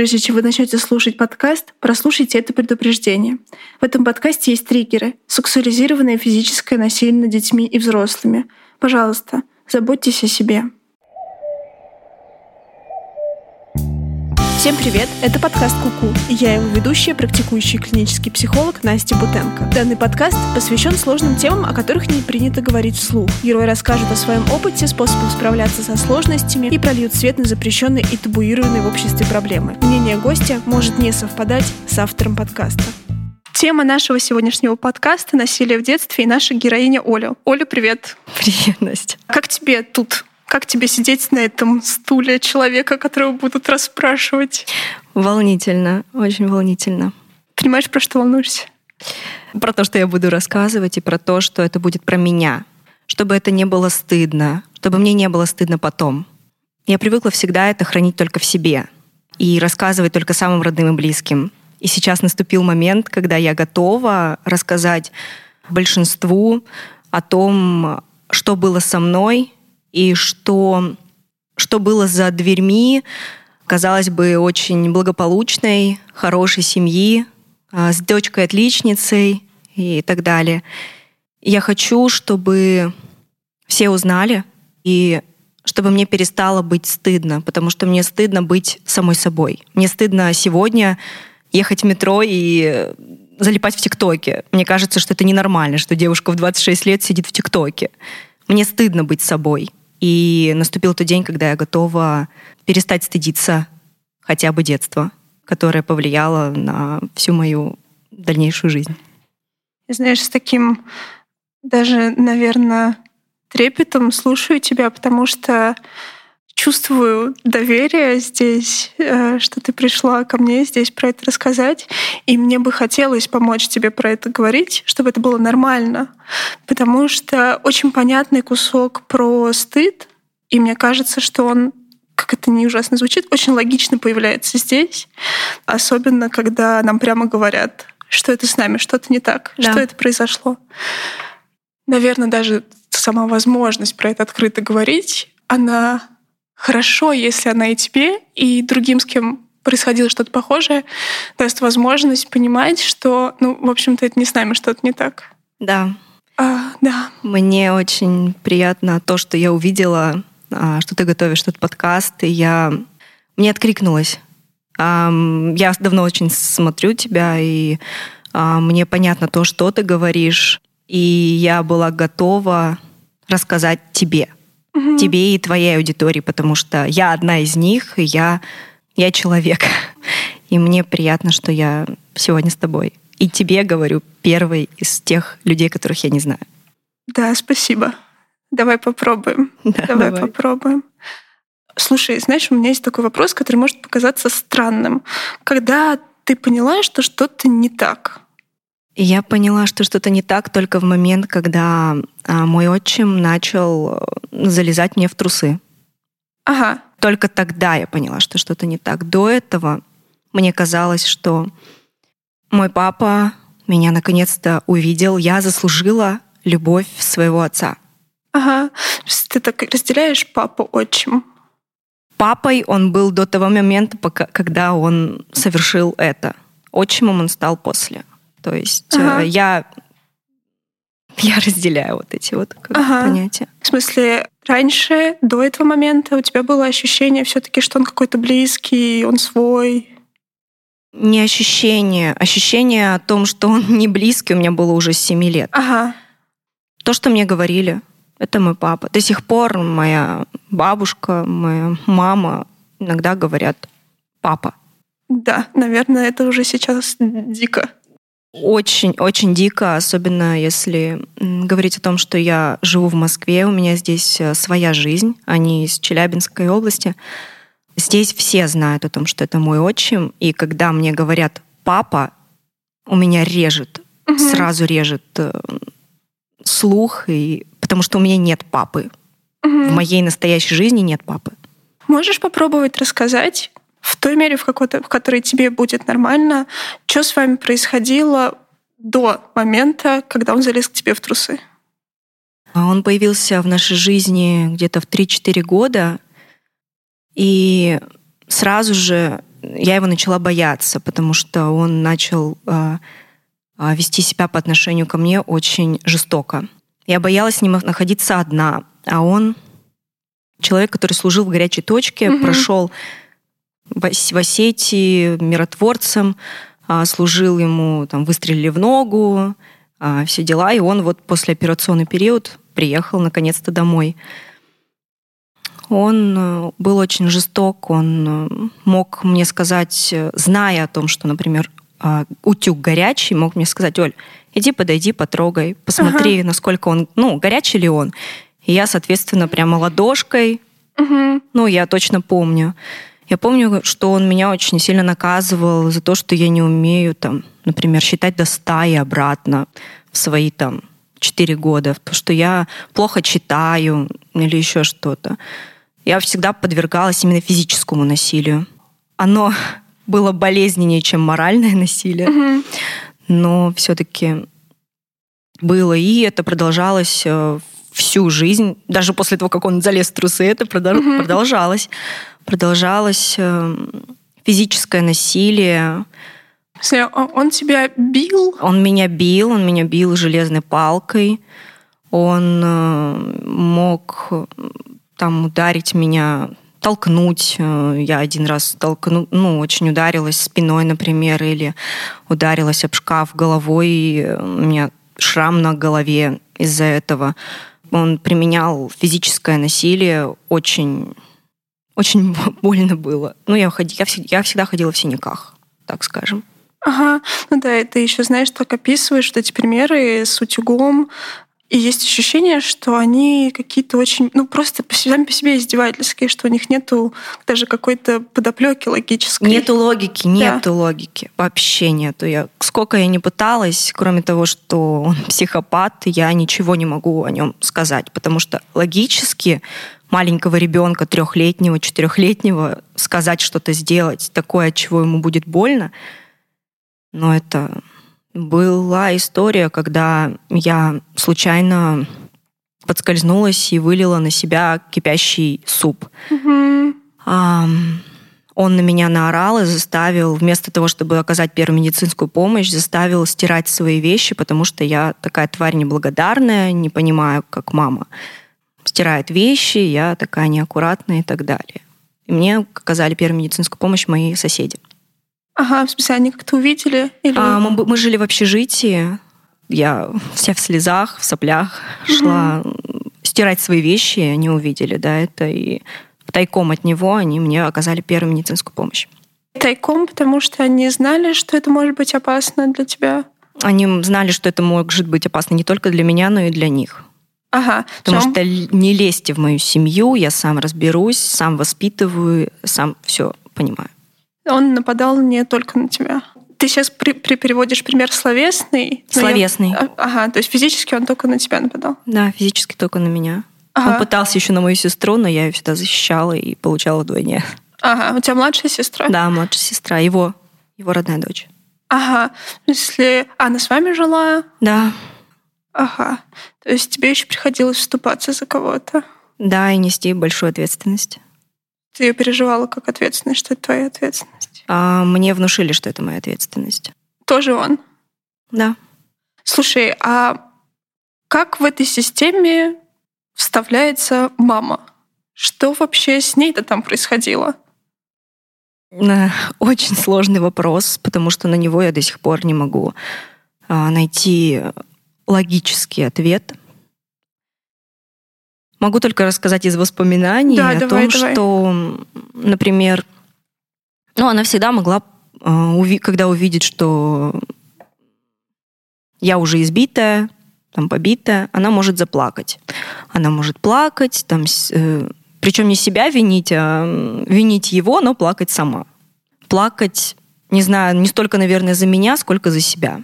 Прежде чем вы начнете слушать подкаст, прослушайте это предупреждение. В этом подкасте есть триггеры, сексуализированное физическое насилие над детьми и взрослыми. Пожалуйста, заботьтесь о себе. Всем привет! Это подкаст Куку. И я его ведущая, практикующий клинический психолог Настя Бутенко. Данный подкаст посвящен сложным темам, о которых не принято говорить вслух. Герои расскажут о своем опыте, способах справляться со сложностями и прольют свет на запрещенные и табуированные в обществе проблемы. Мнение гостя может не совпадать с автором подкаста. Тема нашего сегодняшнего подкаста — насилие в детстве и наша героиня Оля. Оля, привет! Привет, Настя. Как тебе тут как тебе сидеть на этом стуле человека, которого будут расспрашивать? Волнительно, очень волнительно. Понимаешь, про что волнуешься? Про то, что я буду рассказывать, и про то, что это будет про меня. Чтобы это не было стыдно, чтобы мне не было стыдно потом. Я привыкла всегда это хранить только в себе и рассказывать только самым родным и близким. И сейчас наступил момент, когда я готова рассказать большинству о том, что было со мной, и что, что было за дверьми, казалось бы, очень благополучной, хорошей семьи, а, с дочкой-отличницей и так далее. Я хочу, чтобы все узнали, и чтобы мне перестало быть стыдно, потому что мне стыдно быть самой собой. Мне стыдно сегодня ехать в метро и залипать в ТикТоке. Мне кажется, что это ненормально, что девушка в 26 лет сидит в ТикТоке. Мне стыдно быть собой. И наступил тот день, когда я готова перестать стыдиться хотя бы детства, которое повлияло на всю мою дальнейшую жизнь. Знаешь, с таким даже, наверное, трепетом слушаю тебя, потому что чувствую доверие здесь, э, что ты пришла ко мне здесь про это рассказать. И мне бы хотелось помочь тебе про это говорить, чтобы это было нормально. Потому что очень понятный кусок про стыд, и мне кажется, что он как это не ужасно звучит, очень логично появляется здесь, особенно когда нам прямо говорят, что это с нами, что-то не так, да. что это произошло. Наверное, даже сама возможность про это открыто говорить, она хорошо, если она и тебе, и другим, с кем происходило что-то похожее, даст возможность понимать, что, ну, в общем-то, это не с нами что-то не так. Да. А, да. Мне очень приятно то, что я увидела, а, что ты готовишь этот подкаст, и я мне откликнулась. Я давно очень смотрю тебя, и а, мне понятно то, что ты говоришь, и я была готова рассказать тебе — угу. тебе и твоей аудитории, потому что я одна из них, и я, я человек. И мне приятно, что я сегодня с тобой. И тебе говорю первой из тех людей, которых я не знаю. Да, спасибо. Давай попробуем. Да, давай, давай попробуем. Слушай, знаешь, у меня есть такой вопрос, который может показаться странным. Когда ты поняла, что что-то не так? Я поняла, что что-то не так только в момент, когда а, мой отчим начал э, залезать мне в трусы. Ага. Только тогда я поняла, что что-то не так. До этого мне казалось, что мой папа меня наконец-то увидел, я заслужила любовь своего отца. Ага. Ты так разделяешь папу отчим? Папой он был до того момента, пока, когда он совершил это. Отчимом он стал после. То есть ага. я я разделяю вот эти вот ага. понятия. В смысле, раньше, до этого момента у тебя было ощущение все-таки, что он какой-то близкий, он свой? Не ощущение. Ощущение о том, что он не близкий, у меня было уже с 7 лет. Ага. То, что мне говорили, это мой папа. До сих пор моя бабушка, моя мама иногда говорят «папа». Да, наверное, это уже сейчас дико. Очень-очень дико, особенно если говорить о том, что я живу в Москве, у меня здесь э, своя жизнь, а не из Челябинской области. Здесь все знают о том, что это мой отчим, и когда мне говорят «папа», у меня режет, угу. сразу режет э, слух, и, потому что у меня нет папы. Угу. В моей настоящей жизни нет папы. Можешь попробовать рассказать, в той мере, в, какой-то, в которой тебе будет нормально, что с вами происходило до момента, когда он залез к тебе в трусы? А он появился в нашей жизни где-то в 3-4 года, и сразу же я его начала бояться, потому что он начал э, вести себя по отношению ко мне очень жестоко. Я боялась с ним находиться одна, а он человек, который служил в горячей точке, mm-hmm. прошел в Осетии миротворцем, служил ему, там, выстрелили в ногу, все дела, и он вот после операционный период приехал наконец-то домой. Он э, был очень жесток, он э, мог мне сказать, э, зная о том, что, например, а, утюг горячий, мог мне сказать, Оль, иди подойди, потрогай, посмотри, ага. насколько он, ну, горячий ли он. И я, соответственно, прямо ладошкой, угу. ну, я точно помню. Я помню, что он меня очень сильно наказывал за то, что я не умею, там, например, считать до ста и обратно в свои там четыре года, то, что я плохо читаю или еще что-то я всегда подвергалась именно физическому насилию. Оно было болезненнее, чем моральное насилие, угу. но все-таки было, и это продолжалось э, всю жизнь, даже после того, как он залез в трусы, это продолжалось. Продолжалось э, физическое насилие. Он тебя бил? Он меня бил, он меня бил железной палкой. Он э, мог там ударить меня, толкнуть. Э, я один раз толкну, ну, очень ударилась спиной, например, или ударилась об шкаф головой, и у меня шрам на голове из-за этого. Он применял физическое насилие, очень, очень больно было. Ну, я, ходи, я, я всегда ходила в синяках, так скажем. Ага, ну да, ты еще знаешь, так описываешь вот эти примеры с утюгом, и есть ощущение, что они какие-то очень, ну просто сами по себе издевательские, что у них нету даже какой-то подоплеки логической. Нету логики, нету да. логики. Вообще нету. Я, сколько я не пыталась, кроме того, что он психопат, я ничего не могу о нем сказать, потому что логически маленького ребенка, трехлетнего, четырехлетнего, сказать что-то сделать, такое, от чего ему будет больно, но это была история, когда я случайно подскользнулась и вылила на себя кипящий суп. Mm-hmm. А, он на меня наорал и заставил, вместо того, чтобы оказать первую медицинскую помощь, заставил стирать свои вещи, потому что я такая тварь неблагодарная, не понимаю, как мама стирает вещи, я такая неаккуратная и так далее. И мне оказали первую медицинскую помощь мои соседи. Ага, в смысле, они как-то увидели? Или... А, мы, мы жили в общежитии. Я вся в слезах, в соплях шла стирать свои вещи, они увидели, да, это и тайком от него они мне оказали первую медицинскую помощь. Тайком, потому что они знали, что это может быть опасно для тебя? Они знали, что это может быть опасно не только для меня, но и для них. Ага. Потому что не лезьте в мою семью, я сам разберусь, сам воспитываю, сам все понимаю. Он нападал не только на тебя. Ты сейчас при, при переводишь пример словесный. Словесный. Я... Ага, то есть физически он только на тебя нападал. Да, физически только на меня. Ага. Он пытался еще на мою сестру, но я ее всегда защищала и получала вдвойне. Ага, у тебя младшая сестра? Да, младшая сестра, его, его родная дочь. Ага, если она с вами жила? Да. Ага, то есть тебе еще приходилось вступаться за кого-то? Да, и нести большую ответственность. Ты ее переживала как ответственность, что это твоя ответственность? А, мне внушили, что это моя ответственность. Тоже он? Да. Слушай, а как в этой системе вставляется мама? Что вообще с ней-то там происходило? Э, очень сложный вопрос, потому что на него я до сих пор не могу а, найти логический ответ. Могу только рассказать из воспоминаний да, о давай, том, давай. что, например, ну, она всегда могла, э, когда увидит, что я уже избитая, там побитая, она может заплакать. Она может плакать, там, э, причем не себя винить, а винить его, но плакать сама. Плакать, не знаю, не столько, наверное, за меня, сколько за себя.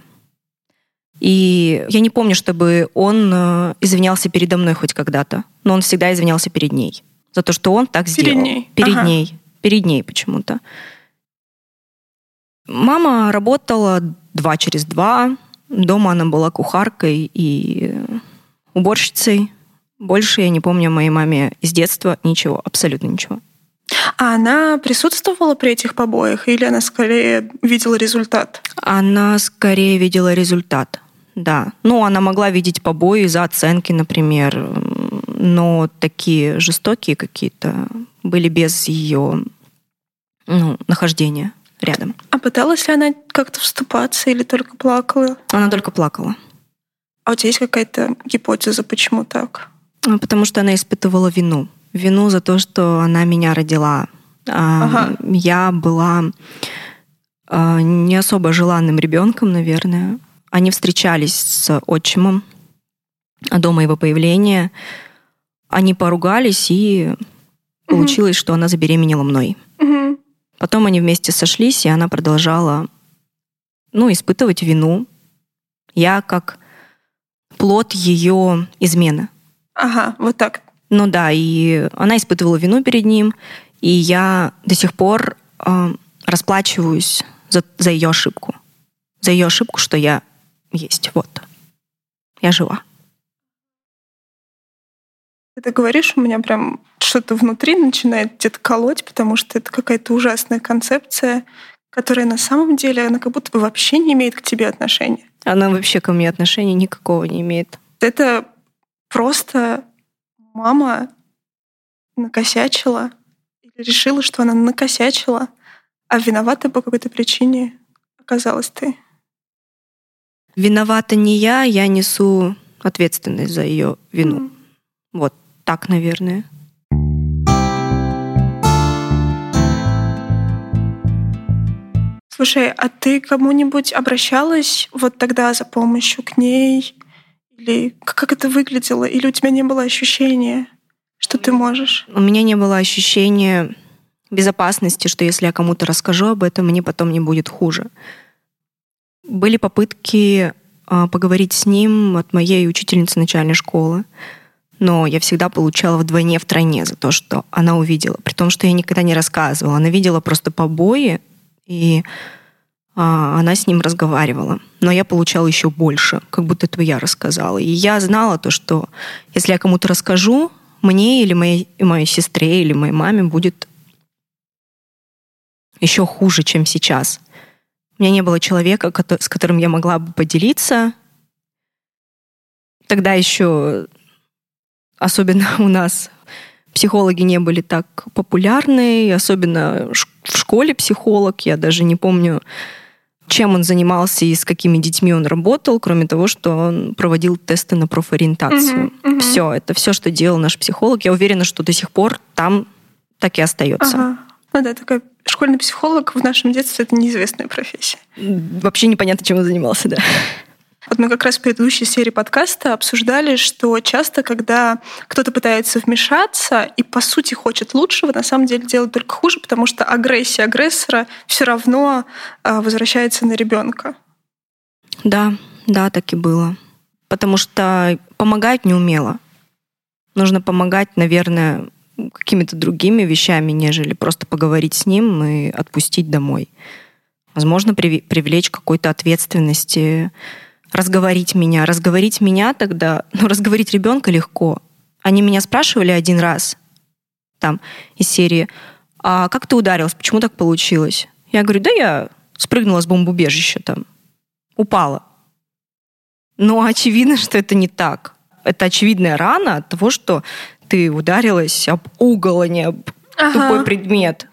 И я не помню, чтобы он э, извинялся передо мной хоть когда-то, но он всегда извинялся перед ней за то, что он так перед сделал. Ней. Перед ага. ней. Перед ней почему-то. Мама работала два через два. Дома она была кухаркой и уборщицей. Больше я не помню о моей маме из детства ничего, абсолютно ничего. А она присутствовала при этих побоях или она скорее видела результат? Она скорее видела результат, да. Ну, она могла видеть побои за оценки, например, но такие жестокие какие-то были без ее ну, нахождения рядом. А пыталась ли она как-то вступаться или только плакала? Она только плакала. А у тебя есть какая-то гипотеза, почему так? А, потому что она испытывала вину. Вину за то, что она меня родила. А, ага. Я была а, не особо желанным ребенком, наверное. Они встречались с отчимом до моего появления. Они поругались, и получилось, угу. что она забеременела мной. Угу. Потом они вместе сошлись, и она продолжала ну, испытывать вину. Я как плод ее измены. Ага, вот так. Ну да, и она испытывала вину перед ним, и я до сих пор э, расплачиваюсь за, за ее ошибку. За ее ошибку, что я есть. Вот. Я жива. Ты это говоришь, у меня прям что-то внутри начинает где-то колоть, потому что это какая-то ужасная концепция, которая на самом деле, она как будто бы вообще не имеет к тебе отношения. Она вообще ко мне отношения никакого не имеет. Это просто мама накосячила или решила, что она накосячила, а виновата по какой-то причине оказалась ты. Виновата не я, я несу ответственность за ее вину. Mm. Вот так, наверное. Слушай, а ты кому-нибудь обращалась вот тогда за помощью к ней? Или как это выглядело? Или у тебя не было ощущения, что ты можешь? У меня не было ощущения безопасности, что если я кому-то расскажу об этом, мне потом не будет хуже. Были попытки а, поговорить с ним от моей учительницы начальной школы, но я всегда получала вдвойне, втройне за то, что она увидела. При том, что я никогда не рассказывала. Она видела просто побои, и а, она с ним разговаривала. Но я получала еще больше, как будто это я рассказала. И я знала то, что если я кому-то расскажу, мне или моей, моей сестре или моей маме будет еще хуже, чем сейчас. У меня не было человека, с которым я могла бы поделиться. Тогда еще, особенно у нас психологи не были так популярны, особенно в школе психолог, я даже не помню, чем он занимался и с какими детьми он работал, кроме того, что он проводил тесты на профориентацию. Uh-huh, uh-huh. Все, это все, что делал наш психолог. Я уверена, что до сих пор там так и остается. Ага. Ну да, такой школьный психолог в нашем детстве это неизвестная профессия. Вообще непонятно, чем он занимался, да. Вот мы как раз в предыдущей серии подкаста обсуждали, что часто, когда кто-то пытается вмешаться и, по сути, хочет лучшего, на самом деле делает только хуже, потому что агрессия агрессора все равно а, возвращается на ребенка. Да, да, так и было. Потому что помогать не умела. Нужно помогать, наверное, какими-то другими вещами, нежели просто поговорить с ним и отпустить домой. Возможно, привлечь какой-то ответственности, разговорить меня. Разговорить меня тогда, ну, разговорить ребенка легко. Они меня спрашивали один раз, там, из серии, а как ты ударилась, почему так получилось? Я говорю, да я спрыгнула с бомбоубежища там, упала. Но очевидно, что это не так. Это очевидная рана от того, что ты ударилась об угол, а не об ага. тупой предмет.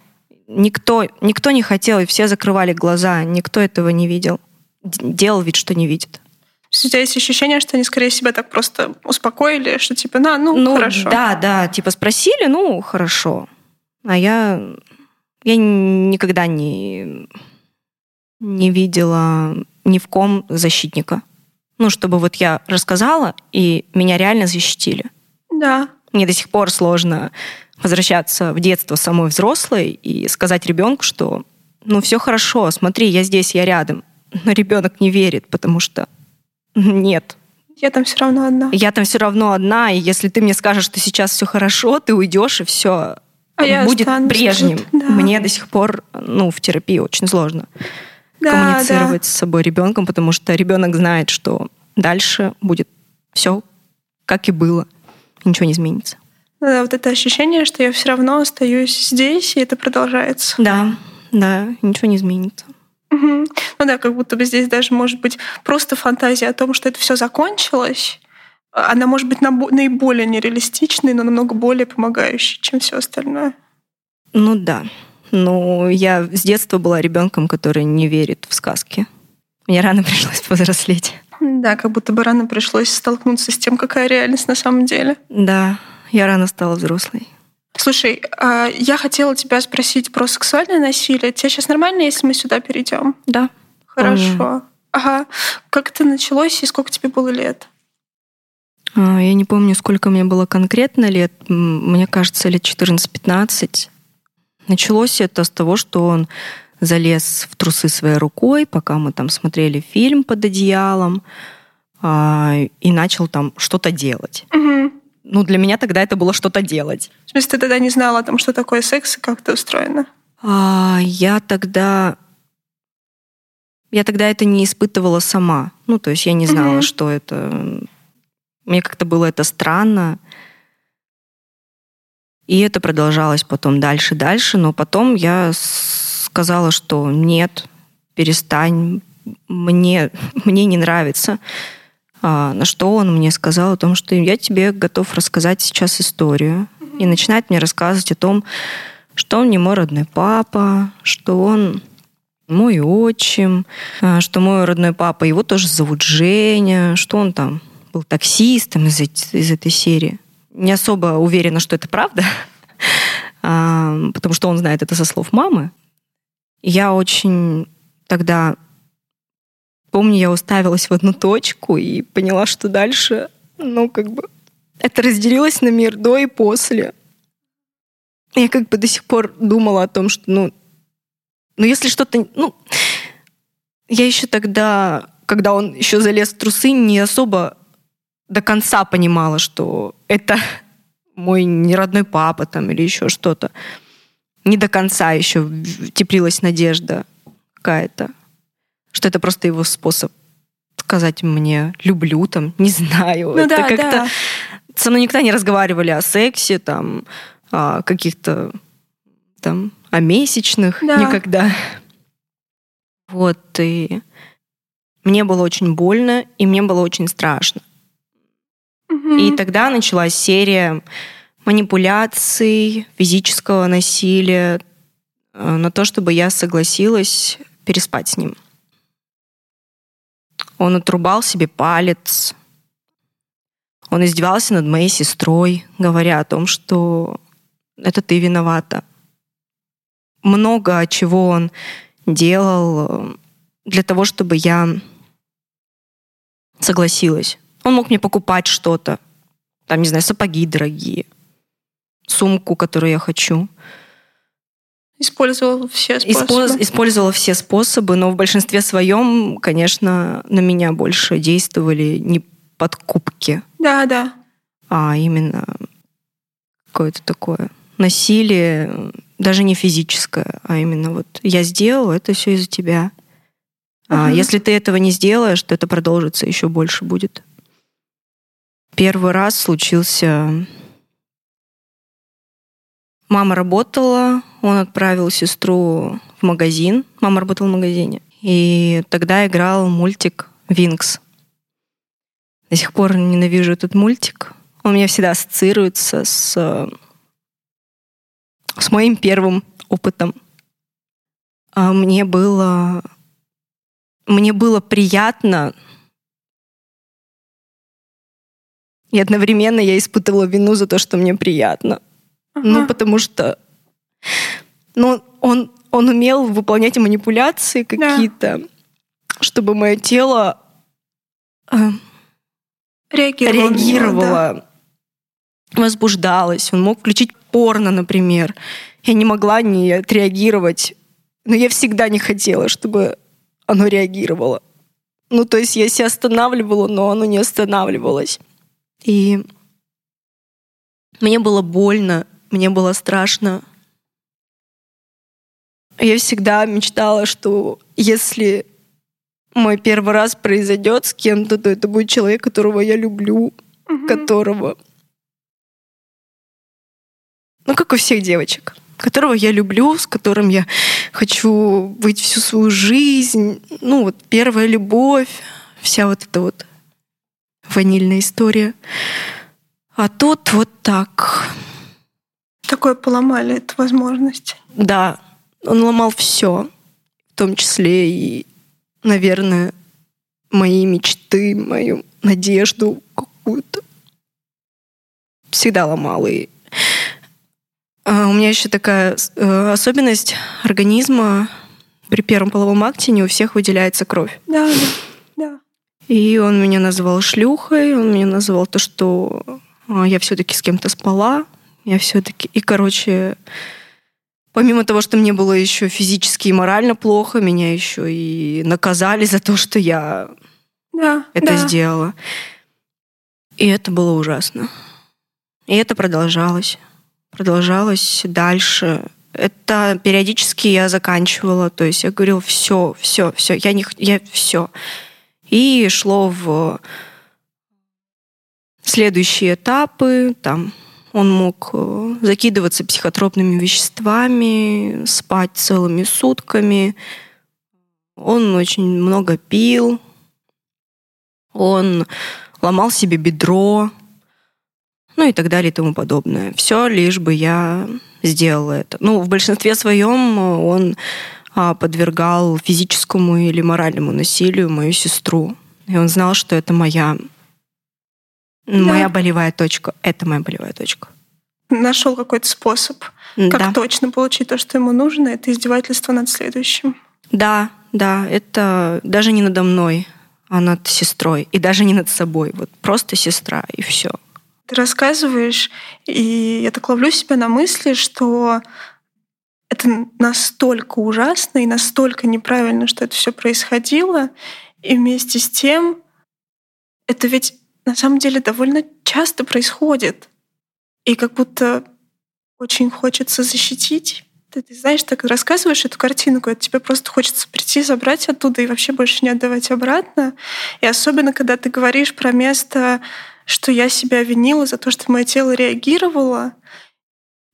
Никто, никто не хотел, и все закрывали глаза, никто этого не видел. Делал вид, что не видит. У тебя есть ощущение, что они, скорее себя так просто успокоили, что типа, на, ну, ну хорошо. Да, да, типа спросили, ну, хорошо. А я, я никогда не, не видела ни в ком защитника. Ну, чтобы вот я рассказала, и меня реально защитили. Да. Мне до сих пор сложно возвращаться в детство самой взрослой и сказать ребенку, что ну все хорошо, смотри, я здесь, я рядом. Но ребенок не верит, потому что нет. Я там все равно одна. Я там все равно одна, и если ты мне скажешь, что сейчас все хорошо, ты уйдешь, и все а будет прежним. Да. Мне до сих пор, ну, в терапии очень сложно да, коммуницировать да. с собой ребенком, потому что ребенок знает, что дальше будет все как и было, ничего не изменится. Да, вот это ощущение, что я все равно остаюсь здесь, и это продолжается. Да, да, ничего не изменится. Угу. Ну да, как будто бы здесь даже может быть просто фантазия о том, что это все закончилось. Она может быть наиболее нереалистичной, но намного более помогающей, чем все остальное. Ну да. Но я с детства была ребенком, который не верит в сказки. Мне рано пришлось повзрослеть. Да, как будто бы рано пришлось столкнуться с тем, какая реальность на самом деле. Да, я рано стала взрослой. Слушай, а, я хотела тебя спросить про сексуальное насилие. Тебе сейчас нормально, если мы сюда перейдем? Да. Хорошо. Ага. Как это началось и сколько тебе было лет? А, я не помню, сколько мне было конкретно лет. Мне кажется, лет 14-15. Началось это с того, что он залез в трусы своей рукой, пока мы там смотрели фильм под одеялом, а, и начал там что-то делать. Угу ну, для меня тогда это было что-то делать. В смысле, ты тогда не знала о том, что такое секс и как это устроено? А, я тогда... Я тогда это не испытывала сама. Ну, то есть я не знала, mm-hmm. что это... Мне как-то было это странно. И это продолжалось потом дальше, дальше. Но потом я сказала, что нет, перестань, мне, мне не нравится. А, на что он мне сказал о том, что я тебе готов рассказать сейчас историю. И начинает мне рассказывать о том, что он не мой родной папа, что он мой отчим, а, что мой родной папа, его тоже зовут Женя, что он там был таксистом из, из этой серии. Не особо уверена, что это правда, а, потому что он знает это со слов мамы. Я очень тогда Помню, я уставилась в одну точку и поняла, что дальше, ну, как бы, это разделилось на мир до и после. Я как бы до сих пор думала о том, что, ну, ну если что-то, ну, я еще тогда, когда он еще залез в трусы, не особо до конца понимала, что это мой неродной папа там или еще что-то. Не до конца еще теплилась надежда какая-то что это просто его способ сказать мне «люблю», там, не знаю. Ну, это да, как-то... Да. Со мной никогда не разговаривали о сексе, там, о каких-то там, о месячных да. никогда. Вот, и мне было очень больно, и мне было очень страшно. Угу. И тогда началась серия манипуляций, физического насилия э, на то, чтобы я согласилась переспать с ним. Он отрубал себе палец. Он издевался над моей сестрой, говоря о том, что это ты виновата. Много чего он делал э, для того, чтобы я согласилась. Он мог мне покупать что-то, там, не знаю, сапоги дорогие, сумку, которую я хочу. Использовал все способы. Использовала все способы, но в большинстве своем, конечно, на меня больше действовали не подкупки. Да, да. А именно какое-то такое насилие, даже не физическое, а именно вот я сделал, это все из-за тебя. Uh-huh. А если ты этого не сделаешь, то это продолжится еще больше будет. Первый раз случился Мама работала, он отправил сестру в магазин. Мама работала в магазине. И тогда играл мультик «Винкс». До сих пор ненавижу этот мультик. Он у меня всегда ассоциируется с, с моим первым опытом. А мне было, мне было приятно, и одновременно я испытывала вину за то, что мне приятно. Ага. Ну, потому что ну, он, он умел выполнять манипуляции какие-то, да. чтобы мое тело э, реагировало, реагировало да. возбуждалось. Он мог включить порно, например. Я не могла не отреагировать, но я всегда не хотела, чтобы оно реагировало. Ну, то есть я себя останавливала, но оно не останавливалось. И мне было больно, мне было страшно. Я всегда мечтала, что если мой первый раз произойдет с кем-то, то это будет человек, которого я люблю, угу. которого ну, как у всех девочек, которого я люблю, с которым я хочу быть всю свою жизнь. Ну, вот первая любовь, вся вот эта вот ванильная история. А тут вот так. Такое поломали эту возможность. Да, он ломал все, в том числе и, наверное, мои мечты, мою надежду какую-то. Всегда ломал. И а у меня еще такая э, особенность организма. При первом половом акте не у всех выделяется кровь. Да, да, да. И он меня называл шлюхой, он меня называл то, что а, я все-таки с кем-то спала, я все-таки... И, короче, помимо того, что мне было еще физически и морально плохо, меня еще и наказали за то, что я да, это да. сделала. И это было ужасно. И это продолжалось. Продолжалось дальше. Это периодически я заканчивала. То есть я говорила, все, все, все, я не я все. И шло в следующие этапы. Там он мог э, закидываться психотропными веществами, спать целыми сутками. Он очень много пил. Он ломал себе бедро, ну и так далее и тому подобное. Все, лишь бы я сделала это. Ну, в большинстве своем он а, подвергал физическому или моральному насилию мою сестру. И он знал, что это моя, да. моя болевая точка. Это моя болевая точка. Нашел какой-то способ, как да. точно получить то, что ему нужно. Это издевательство над следующим. Да, да, это даже не надо мной, а над сестрой. И даже не над собой. Вот просто сестра, и все. Ты рассказываешь, и я так ловлю себя на мысли, что это настолько ужасно и настолько неправильно, что это все происходило. И вместе с тем это ведь на самом деле довольно часто происходит. И как будто очень хочется защитить. Ты, ты знаешь, так рассказываешь эту картинку, это тебе просто хочется прийти, забрать оттуда и вообще больше не отдавать обратно. И особенно, когда ты говоришь про место что я себя винила за то, что мое тело реагировало.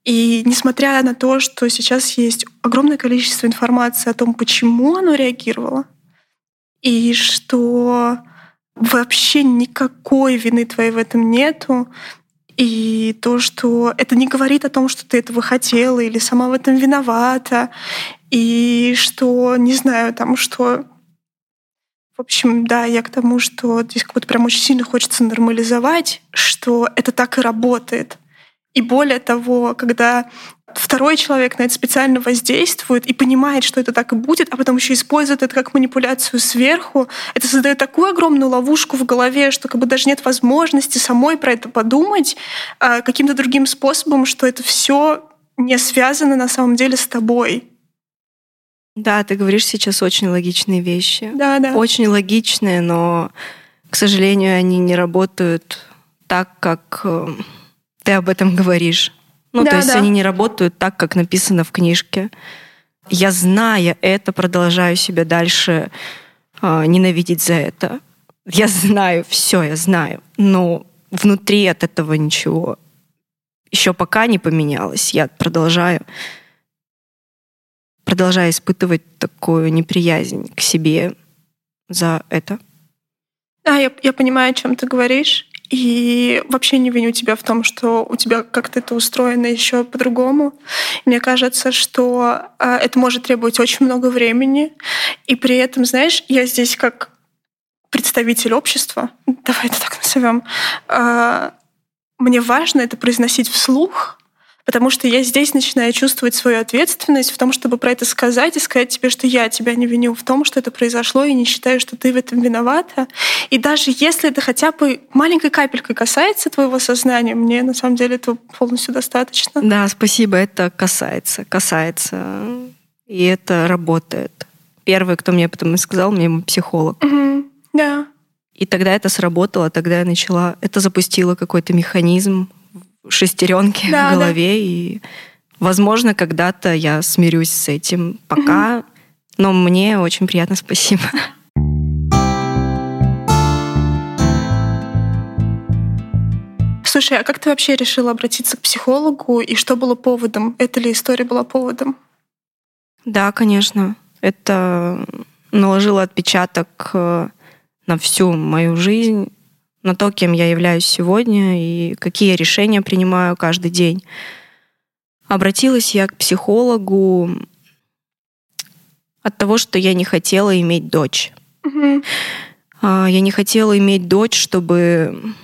И несмотря на то, что сейчас есть огромное количество информации о том, почему оно реагировало, и что вообще никакой вины твоей в этом нету, и то, что это не говорит о том, что ты этого хотела или сама в этом виновата, и что, не знаю, там, что в общем, да, я к тому, что здесь как будто прям очень сильно хочется нормализовать, что это так и работает. И более того, когда второй человек на это специально воздействует и понимает, что это так и будет, а потом еще использует это как манипуляцию сверху, это создает такую огромную ловушку в голове, что как бы даже нет возможности самой про это подумать а, каким-то другим способом, что это все не связано на самом деле с тобой. Да, ты говоришь сейчас очень логичные вещи. Да, да. Очень логичные, но, к сожалению, они не работают так, как э, ты об этом говоришь. Ну, да, то есть да. они не работают так, как написано в книжке. Я, зная это, продолжаю себя дальше э, ненавидеть за это. Я знаю, все, я знаю. Но внутри от этого ничего еще пока не поменялось. Я продолжаю продолжаю испытывать такую неприязнь к себе за это. Да, я, я понимаю, о чем ты говоришь. И вообще не виню тебя в том, что у тебя как-то это устроено еще по-другому. Мне кажется, что э, это может требовать очень много времени. И при этом, знаешь, я здесь как представитель общества, давай это так назовем, э, мне важно это произносить вслух, потому что я здесь начинаю чувствовать свою ответственность в том, чтобы про это сказать и сказать тебе, что я тебя не виню в том, что это произошло, и не считаю, что ты в этом виновата. И даже если это хотя бы маленькой капелькой касается твоего сознания, мне на самом деле этого полностью достаточно. Да, спасибо, это касается, касается. И это работает. Первый, кто мне потом и сказал, мне психолог. Угу. Да. И тогда это сработало, тогда я начала, это запустило какой-то механизм шестеренки да, в голове. Да. И, возможно, когда-то я смирюсь с этим. Пока. Угу. Но мне очень приятно, спасибо. Слушай, а как ты вообще решила обратиться к психологу, и что было поводом? Эта ли история была поводом? Да, конечно. Это наложило отпечаток э, на всю мою жизнь, на то, кем я являюсь сегодня и какие решения принимаю каждый день. Обратилась я к психологу от того, что я не хотела иметь дочь. Угу. Я не хотела иметь дочь, чтобы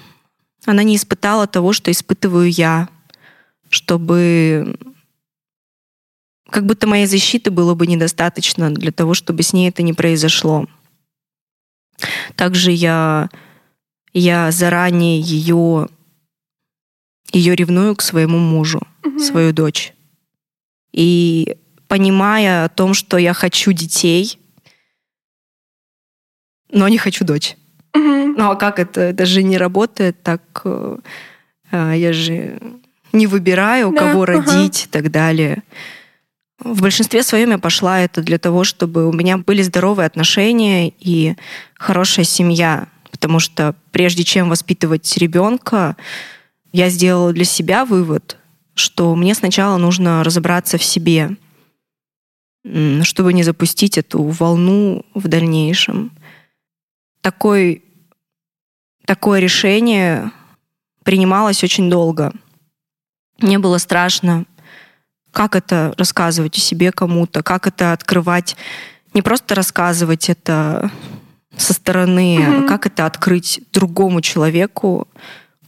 она не испытала того, что испытываю я, чтобы как будто моей защиты было бы недостаточно для того, чтобы с ней это не произошло. Также я, я заранее ее, ее ревную к своему мужу, Мгм. свою дочь. И понимая о том, что я хочу детей, но не хочу дочь. Мгм. Ну а как это? Это же не работает так. э, э, Я же не выбираю, Да, кого ага. родить и так далее. В большинстве своем я пошла это для того, чтобы у меня были здоровые отношения и хорошая семья. Потому что прежде чем воспитывать ребенка, я сделала для себя вывод, что мне сначала нужно разобраться в себе, чтобы не запустить эту волну в дальнейшем. Такой, такое решение принималось очень долго. Мне было страшно, как это рассказывать о себе кому-то, как это открывать, не просто рассказывать это со стороны, Мгм. как это открыть другому человеку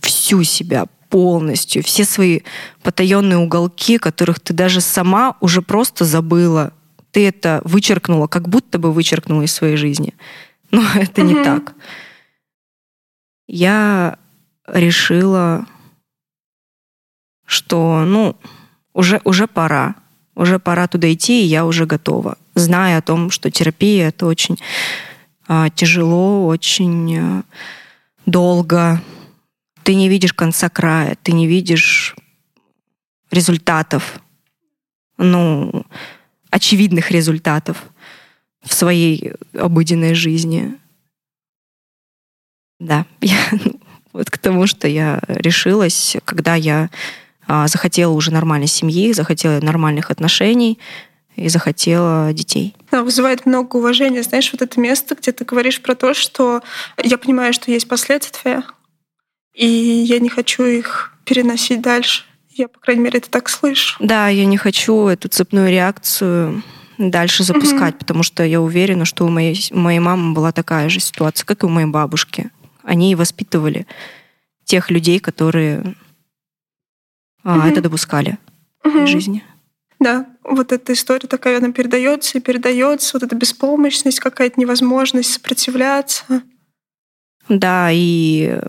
всю себя полностью, все свои потаенные уголки, которых ты даже сама уже просто забыла. Ты это вычеркнула, как будто бы вычеркнула из своей жизни. Но это не Мгм. так. Я решила, что, ну, уже, уже пора. Уже пора туда идти, и я уже готова. Зная о том, что терапия — это очень тяжело, очень а, долго. Ты не видишь конца края, ты не видишь результатов, ну, очевидных результатов в своей обыденной жизни. Да, я, ну, вот к тому, что я решилась, когда я а, захотела уже нормальной семьи, захотела нормальных отношений и захотела детей. Да, вызывает много уважения. Знаешь, вот это место, где ты говоришь про то, что я понимаю, что есть последствия, и я не хочу их переносить дальше. Я, по крайней мере, это так слышу. Да, я не хочу эту цепную реакцию дальше запускать, потому что я уверена, что у моей, у моей мамы была такая же ситуация, как и у моей бабушки. Они и воспитывали тех людей, которые а, Мгм. это допускали в Мгм. жизни. Да, вот эта история такая, она передается и передается. Вот эта беспомощность, какая-то невозможность сопротивляться. Да, и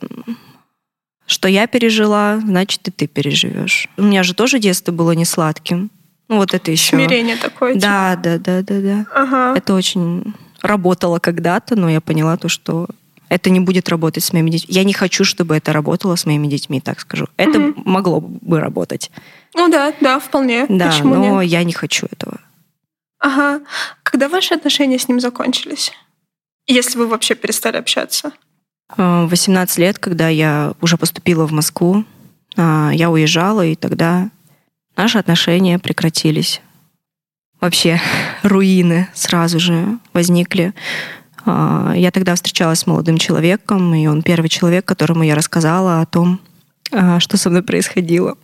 что я пережила, значит, и ты переживешь. У меня же тоже детство было не сладким. Ну, вот это еще. Смирение такое. типа. Да, да, да, да, да. Ага. Это очень работало когда-то, но я поняла то, что это не будет работать с моими детьми. Я не хочу, чтобы это работало с моими детьми, так скажу. Это Мгм. могло бы работать. Ну да, да, вполне. Да, Почему но нет? я не хочу этого. Ага. Когда ваши отношения с ним закончились? Если вы вообще перестали общаться? Э, В 18 лет, когда я уже поступила в Москву, а, я уезжала, и тогда наши отношения прекратились. Вообще руины сразу же возникли. А, Я тогда встречалась с молодым человеком, и он первый человек, которому я рассказала о том, а, что со мной происходило.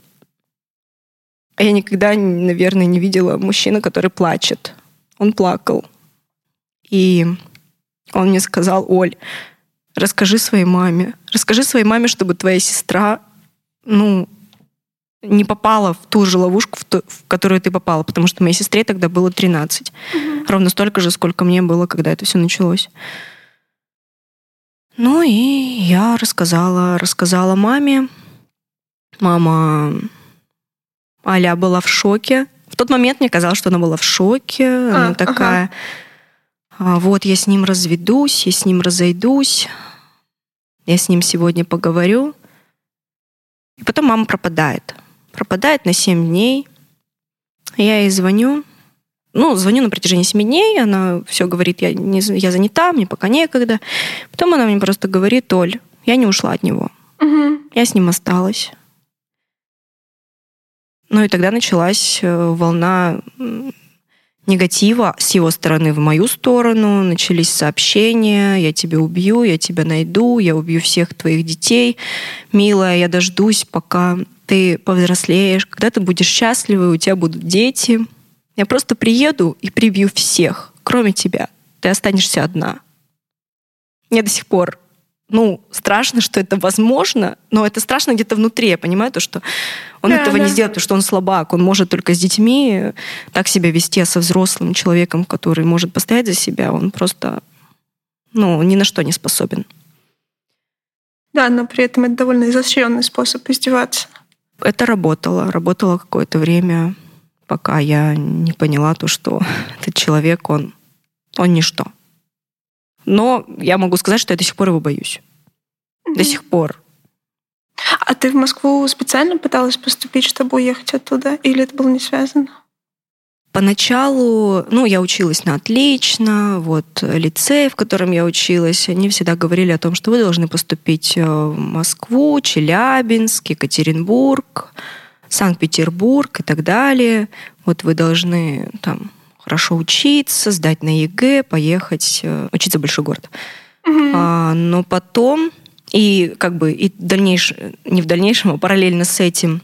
Я никогда, наверное, не видела мужчину, который плачет. Он плакал. И он мне сказал, Оль, расскажи своей маме. Расскажи своей маме, чтобы твоя сестра, ну, не попала в ту же ловушку, в, ту- в которую ты попала, потому что моей сестре тогда было 13. Ровно столько же, сколько мне было, когда это все началось. Ну и я рассказала, рассказала маме. Мама Аля была в шоке. В тот момент мне казалось, что она была в шоке. Она А, такая, «А, вот я с ним разведусь, я с ним разойдусь, я с ним сегодня поговорю. И потом мама пропадает. Пропадает на 7 дней. Я ей звоню. Ну, звоню на протяжении 7 дней, она все говорит, я, не, я занята, мне пока некогда. Потом она мне просто говорит, Оль, я не ушла от него. Угу. Я с ним осталась. Ну и тогда началась э, волна негатива с его стороны в мою сторону. Начались сообщения, я тебя убью, я тебя найду, я убью всех твоих детей. Милая, я дождусь, пока ты повзрослеешь, когда ты будешь счастлива, у тебя будут дети. Я просто приеду и прибью всех, кроме тебя. Ты останешься одна. Мне до сих пор ну, страшно, что это возможно, но это страшно где-то внутри. Я понимаю то, что он да, этого да. не сделает, потому что он слабак. Он может только с детьми так себя вести, а со взрослым человеком, который может постоять за себя, он просто ну, ни на что не способен. Да, но при этом это довольно изощренный способ издеваться. Это работало. Работало какое-то время, пока я не поняла то, что этот человек, он, он ничто. Но я могу сказать, что я до сих пор его боюсь. Mm-hmm. До сих пор. А ты в Москву специально пыталась поступить, чтобы уехать оттуда? Или это было не связано? Поначалу, ну, я училась на отлично, вот лицей, в котором я училась, они всегда говорили о том, что вы должны поступить э, в Москву, Челябинск, Екатеринбург, Санкт-Петербург и так далее. Вот вы должны там хорошо учиться, сдать на ЕГЭ, поехать э, учиться в большой город. Mm-hmm. А, но потом, и как бы и дальнейш, не в дальнейшем, а параллельно с этим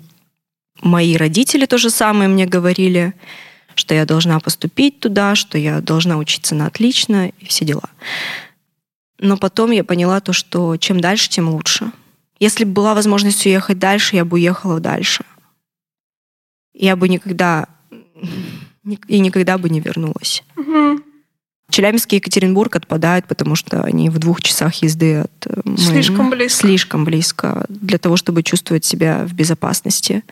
мои родители то же самое мне говорили, что я должна поступить туда, что я должна учиться на отлично и все дела. Но потом я поняла то, что чем дальше, тем лучше. Если бы была возможность уехать дальше, я бы уехала дальше. Я бы никогда и никогда бы не вернулась. Угу. Челябинск и Екатеринбург отпадают, потому что они в двух часах езды от э, слишком близко. Слишком близко для того, чтобы чувствовать себя в безопасности.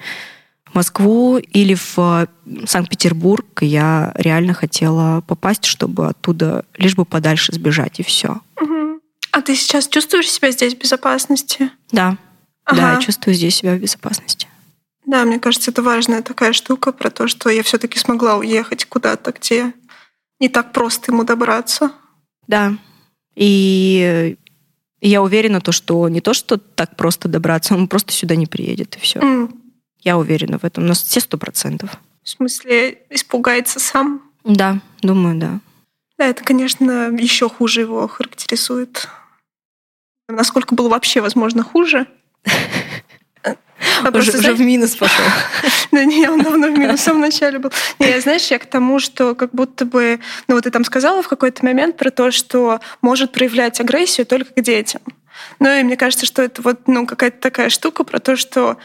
Москву или в э, Санкт-Петербург я реально хотела попасть, чтобы оттуда лишь бы подальше сбежать и все. Угу. А ты сейчас чувствуешь себя здесь в безопасности? Да. Ага. Да, я чувствую здесь себя в безопасности. Да, мне кажется, это важная такая штука про то, что я все-таки смогла уехать куда-то, где не так просто ему добраться. Да. И я уверена, то, что не то, что так просто добраться, он просто сюда не приедет, и все. Mm. Я уверена в этом на все сто процентов. В смысле, испугается сам? Да, думаю, да. Да, это, конечно, еще хуже его характеризует. Насколько было вообще возможно хуже? А уже, уже в минус пошел. Да не, он давно в минус в самом начале был. Не, знаешь, я к тому, что как будто бы... Ну вот ты там сказала в какой-то момент про то, что может проявлять агрессию только к детям. Ну и мне кажется, что это вот ну, какая-то такая штука про то, что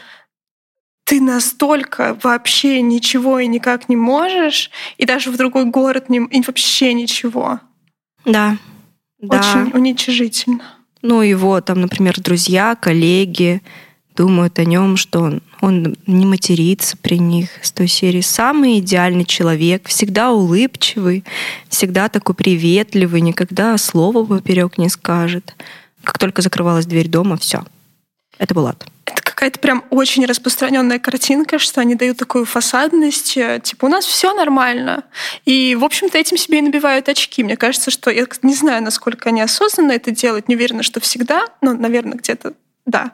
ты настолько вообще ничего и никак не можешь, и даже в другой город не, и вообще ничего. Да. Очень да. уничижительно. Ну, его там, например, друзья, коллеги, думают о нем, что он, он не матерится при них с той серии. Самый идеальный человек, всегда улыбчивый, всегда такой приветливый, никогда слова поперек не скажет. Как только закрывалась дверь дома, все. Это был ад. Какая-то прям очень распространенная картинка, что они дают такую фасадность, э, типа у нас все нормально. И, в общем-то, этим себе и набивают очки. Мне кажется, что я не знаю, насколько они осознанно это делают, не уверена, что всегда, но, наверное, где-то да.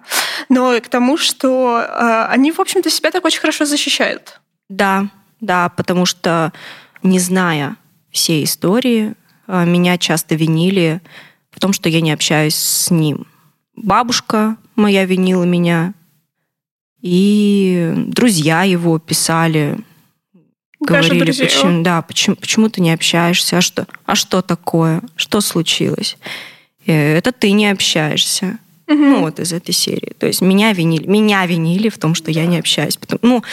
Но к тому, что э, они, в общем-то, себя так очень хорошо защищают. Да, да, потому что, не зная всей истории, э, меня часто винили в том, что я не общаюсь с ним. Бабушка моя винила меня, и друзья его писали, Даже говорили, друзья. почему, да, почему, почему ты не общаешься, а что, а что такое, что случилось? Э, это ты не общаешься. Угу. Ну, вот из этой серии. То есть меня винили, меня винили в том, что я не общаюсь. Потому, ну,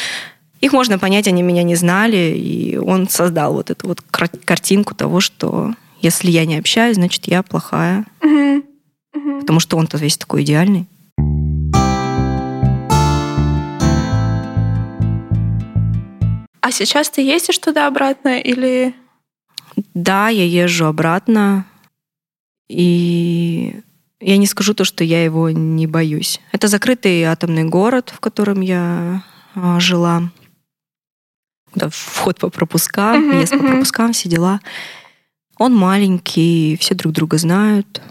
их можно понять, они меня не знали, и он создал вот эту вот картинку того, что если я не общаюсь, значит, я плохая. Угу. Угу. Потому что он-то весь такой идеальный. А сейчас ты ездишь туда-обратно или... Да, я езжу обратно. И я не скажу то, что я его не боюсь. Это закрытый атомный город, в котором я а, жила. Куда вход по пропускам, въезд по пропускам, все дела. Он маленький, все друг друга знают.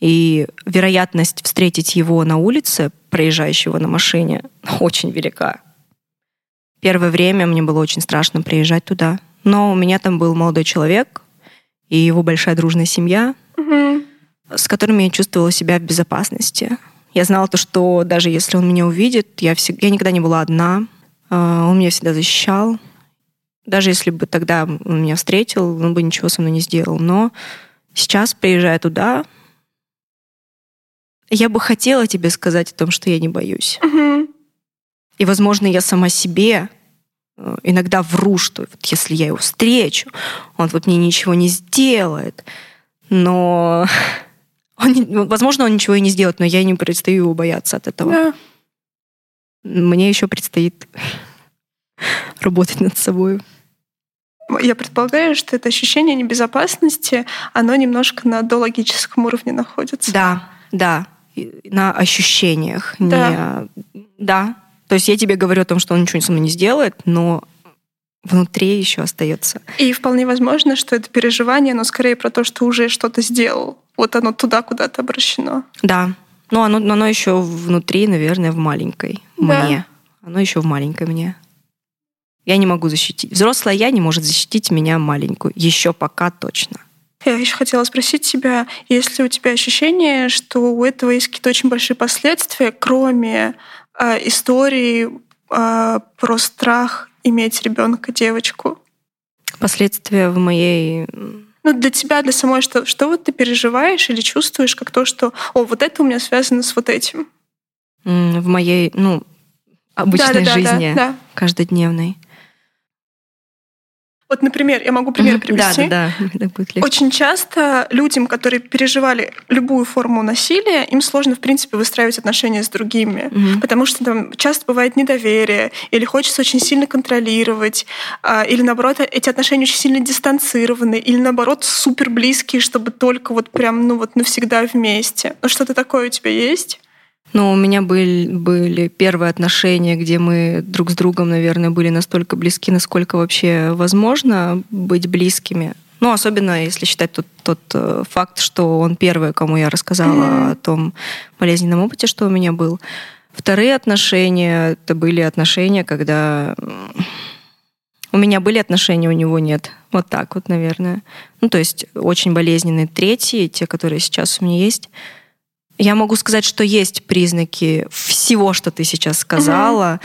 И вероятность встретить его на улице, проезжающего на машине, очень велика. Первое время мне было очень страшно приезжать туда. Но у меня там был молодой человек и его большая дружная семья, Мгм. с которыми я чувствовала себя в безопасности. Я знала то, что даже если он меня увидит, я, всег- я никогда не была одна. А, Он меня всегда защищал. Даже если бы тогда он меня встретил, он бы ничего со мной не сделал. Но сейчас, приезжая туда, я бы хотела тебе сказать о том, что я не боюсь. Мгм. И, возможно, я сама себе э, иногда вру, что вот если я его встречу, он вот мне ничего не сделает. Но, он ну, возможно, он ничего и не сделает, но я не перестаю его бояться от этого. Да. Мне еще предстоит работать над собой. Я предполагаю, что это ощущение небезопасности, оно немножко на дологическом уровне находится. Да, да, на ощущениях. Да. Не, да. То есть я тебе говорю о том, что он ничего со мной не сделает, но внутри еще остается. И вполне возможно, что это переживание, но скорее про то, что уже что-то сделал. Вот оно туда куда-то обращено. Да. Но оно, но оно еще внутри, наверное, в маленькой Да. мне. Оно еще в маленькой мне. Я не могу защитить. Взрослая я не может защитить меня маленькую. Еще пока точно. Я еще хотела спросить тебя, есть ли у тебя ощущение, что у этого есть какие-то очень большие последствия, кроме истории э, про страх иметь ребенка, девочку? Последствия в моей... Ну, для тебя, для самой, что, что вот ты переживаешь или чувствуешь, как то, что, о, вот это у меня связано с вот этим. В моей, ну, обычной Да-да-да, жизни, Да, да. каждодневной. Вот, например, я могу пример привести. Да, да, да. Очень часто людям, которые переживали любую форму насилия, им сложно, в принципе, выстраивать отношения с другими. Мгм. Потому что там часто бывает недоверие, или хочется очень сильно контролировать, а, или наоборот, эти отношения очень сильно дистанцированы, или наоборот, супер близкие, чтобы только вот прям, ну вот навсегда вместе. Ну что-то такое у тебя есть? Ну, у меня были, были первые отношения, где мы друг с другом, наверное, были настолько близки, насколько вообще возможно быть близкими. Ну, особенно если считать тот, тот э, факт, что он первый, кому я рассказала Мгм. о том болезненном опыте, что у меня был. Вторые отношения, это были отношения, когда у меня были отношения, у него нет. Вот так вот, наверное. Ну, то есть очень болезненные. Третьи, те, которые сейчас у меня есть, я могу сказать, что есть признаки всего, что ты сейчас сказала.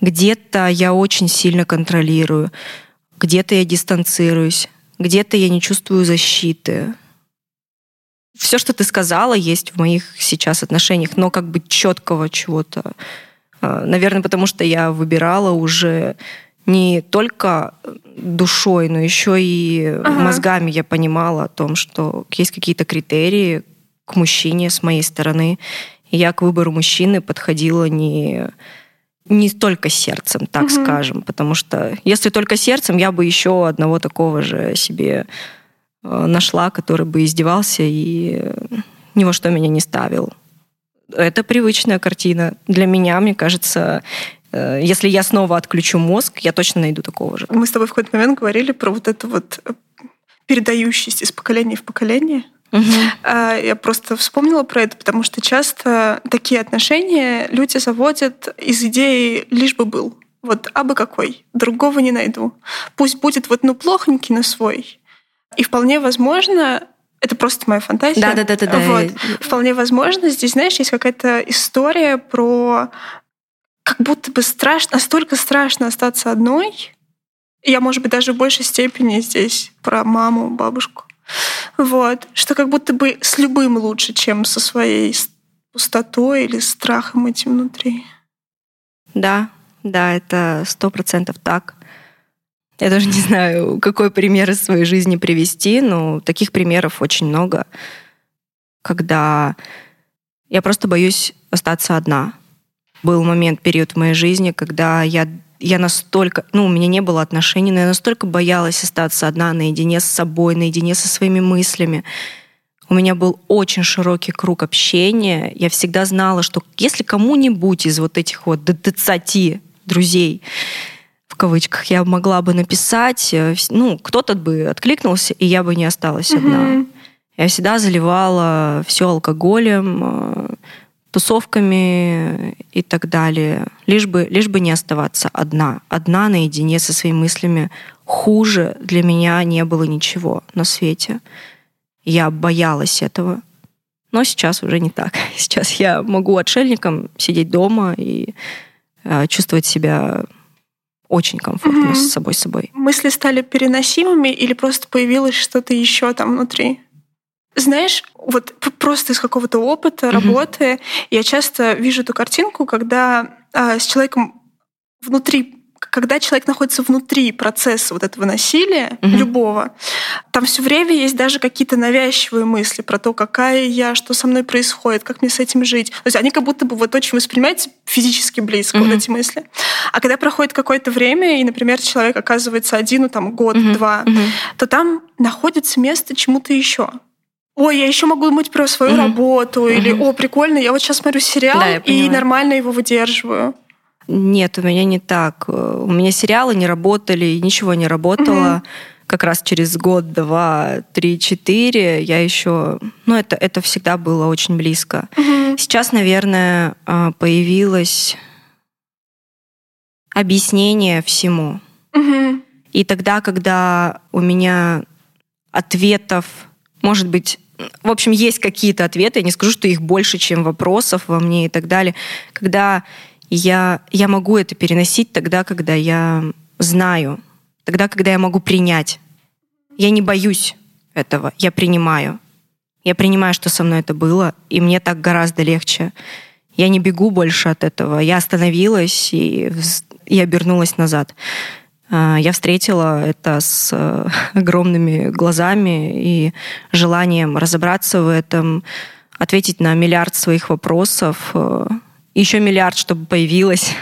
Где-то я очень сильно контролирую, где-то я дистанцируюсь, где-то я не чувствую защиты. Все, что ты сказала, есть в моих сейчас отношениях, но как бы четкого чего-то. э, Наверное, потому что я выбирала уже не только душой, но еще и Ага. мозгами я понимала о том, что есть какие-то критерии к мужчине с моей стороны. Я к выбору мужчины подходила не не только сердцем, так Мгм. скажем, потому что если только сердцем, я бы еще одного такого же себе э, нашла, который бы издевался и ни во что меня не ставил. Это привычная картина. Для меня, мне кажется, э, если я снова отключу мозг, я точно найду такого же. Мы с тобой в какой-то момент говорили про вот эту вот э, передающесть из поколения в поколение. А, Я просто вспомнила про это, потому что часто такие отношения люди заводят из идеи «лишь бы был». Вот абы какой, другого не найду. Пусть будет вот ну плохонький, но свой. И вполне возможно, это просто моя фантазия. Да-да-да-да-да. Вот. Вполне возможно, здесь, знаешь, есть какая-то история про как будто бы страшно, настолько страшно остаться одной. Я, может быть, даже в большей степени здесь про маму, бабушку. Вот. Что как будто бы с любым лучше, чем со своей пустотой или страхом этим внутри. Да, да, это сто процентов так. Я даже не знаю, какой пример из своей жизни привести, но таких примеров очень много, когда я просто боюсь остаться одна. Был момент, период в моей жизни, когда я, я настолько, ну, у меня не было отношений, но я настолько боялась остаться одна наедине с собой, наедине со своими мыслями. У меня был очень широкий круг общения. Я всегда знала, что если кому-нибудь из вот этих вот 20 друзей, в кавычках, я могла бы написать, э, ну, кто-то бы откликнулся, и я бы не осталась одна. Мгм. Я всегда заливала все алкоголем, э, тусовками и так далее, лишь бы, лишь бы не оставаться одна, одна наедине со своими мыслями. Хуже для меня не было ничего на свете. Я боялась этого. Но сейчас уже не так. Сейчас я могу отшельником сидеть дома и э, чувствовать себя очень комфортно угу. с собой собой. Мысли стали переносимыми или просто появилось что-то еще там внутри? Знаешь, вот просто из какого-то опыта, работы, я часто вижу эту картинку, когда э, с человеком внутри когда человек находится внутри процесса вот этого насилия, угу. любого, там все время есть даже какие-то навязчивые мысли про то, какая я, что со мной происходит, как мне с этим жить. То есть они как будто бы вот очень воспринимаются физически близко, угу. вот эти мысли. А когда проходит какое-то время, и, например, человек оказывается один, ну там год-два, угу. то там находится место чему-то еще ой, я еще могу думать про свою угу. работу, угу. или, о, прикольно, я вот сейчас смотрю сериал да, и нормально его выдерживаю. Нет, у меня не так. У меня сериалы не работали, ничего не работало. Угу. Как раз через год, два, три, четыре я еще... Ну, это, это всегда было очень близко. Угу. Сейчас, наверное, а, появилось объяснение всему. Угу. И тогда, когда у меня ответов, может быть, в общем, есть какие-то ответы, я не скажу, что их больше, чем вопросов во мне и так далее. Когда я, я могу это переносить тогда, когда я знаю, тогда, когда я могу принять. Я не боюсь этого, я принимаю. Я принимаю, что со мной это было, и мне так гораздо легче. Я не бегу больше от этого. Я остановилась и, и обернулась назад. А, я встретила это с э, огромными глазами и желанием разобраться в этом, ответить на миллиард своих вопросов, э, еще миллиард, чтобы появилось.